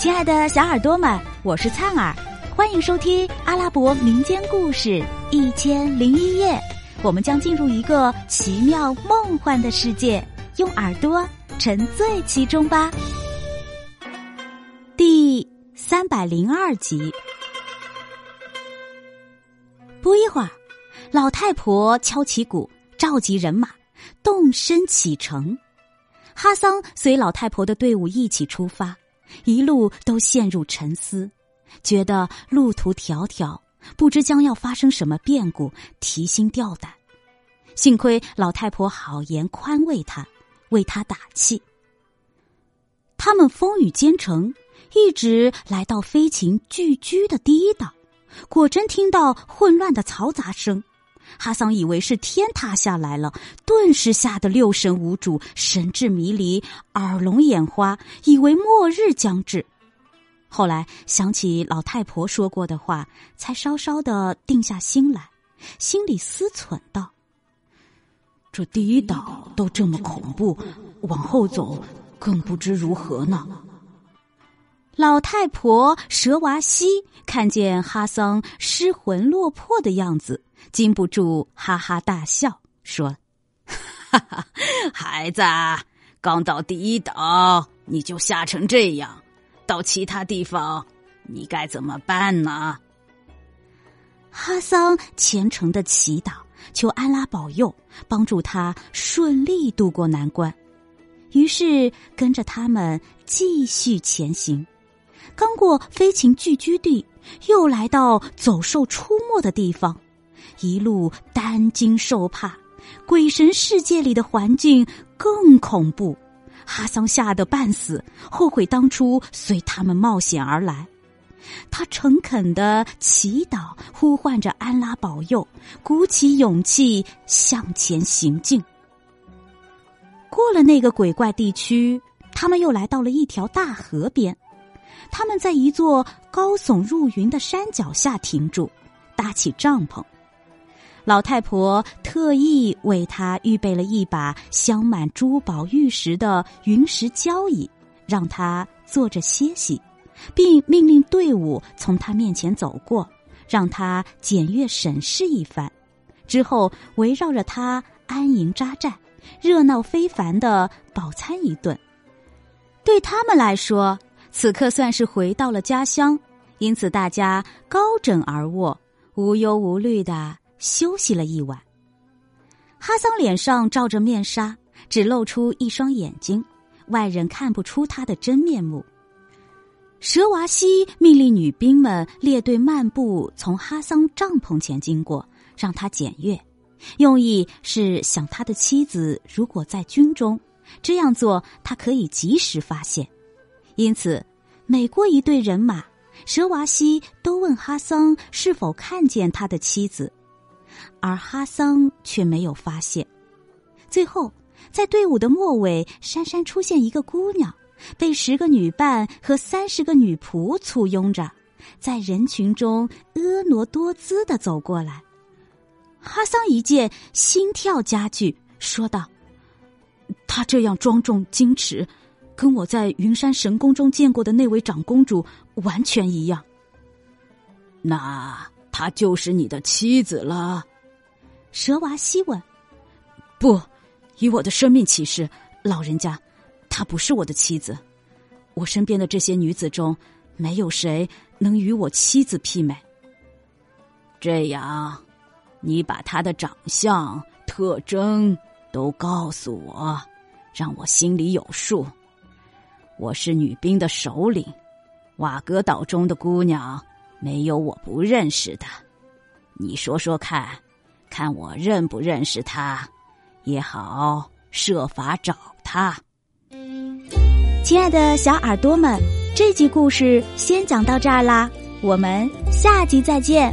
亲爱的小耳朵们，我是灿儿，欢迎收听阿拉伯民间故事《一千零一夜》。我们将进入一个奇妙梦幻的世界，用耳朵沉醉其中吧。第三百零二集。不一会儿，老太婆敲起鼓，召集人马，动身启程。哈桑随老太婆的队伍一起出发。一路都陷入沉思，觉得路途迢迢，不知将要发生什么变故，提心吊胆。幸亏老太婆好言宽慰他，为他打气。他们风雨兼程，一直来到飞禽聚居的第一岛，果真听到混乱的嘈杂声。哈桑以为是天塌下来了，顿时吓得六神无主，神志迷离，耳聋眼花，以为末日将至。后来想起老太婆说过的话，才稍稍的定下心来，心里思忖道：“这第一岛都这么恐怖，往后走更不知如何呢。”老太婆蛇娃西看见哈桑失魂落魄的样子。禁不住哈哈大笑，说：“哈哈，孩子，刚到第一岛你就吓成这样，到其他地方你该怎么办呢？”哈桑虔诚的祈祷，求安拉保佑，帮助他顺利度过难关。于是跟着他们继续前行。刚过飞禽聚居地，又来到走兽出没的地方。一路担惊受怕，鬼神世界里的环境更恐怖。哈桑吓得半死，后悔当初随他们冒险而来。他诚恳的祈祷，呼唤着安拉保佑，鼓起勇气向前行进。过了那个鬼怪地区，他们又来到了一条大河边。他们在一座高耸入云的山脚下停住，搭起帐篷。老太婆特意为他预备了一把镶满珠宝玉石的云石交椅，让他坐着歇息，并命令队伍从他面前走过，让他检阅审视一番，之后围绕着他安营扎寨，热闹非凡的饱餐一顿。对他们来说，此刻算是回到了家乡，因此大家高枕而卧，无忧无虑的。休息了一晚，哈桑脸上罩着面纱，只露出一双眼睛，外人看不出他的真面目。蛇娃西命令女兵们列队漫步，从哈桑帐篷前经过，让他检阅，用意是想他的妻子如果在军中，这样做他可以及时发现。因此，每过一队人马，蛇娃西都问哈桑是否看见他的妻子。而哈桑却没有发现。最后，在队伍的末尾，姗姗出现一个姑娘，被十个女伴和三十个女仆簇拥着，在人群中婀娜多姿的走过来。哈桑一见，心跳加剧，说道：“她这样庄重矜持，跟我在云山神宫中见过的那位长公主完全一样。那她就是你的妻子了。”蛇娃西问：“不，以我的生命起誓，老人家，她不是我的妻子。我身边的这些女子中，没有谁能与我妻子媲美。这样，你把她的长相、特征都告诉我，让我心里有数。我是女兵的首领，瓦格岛中的姑娘没有我不认识的。你说说看。”看我认不认识她，也好设法找她。亲爱的小耳朵们，这集故事先讲到这儿啦，我们下集再见。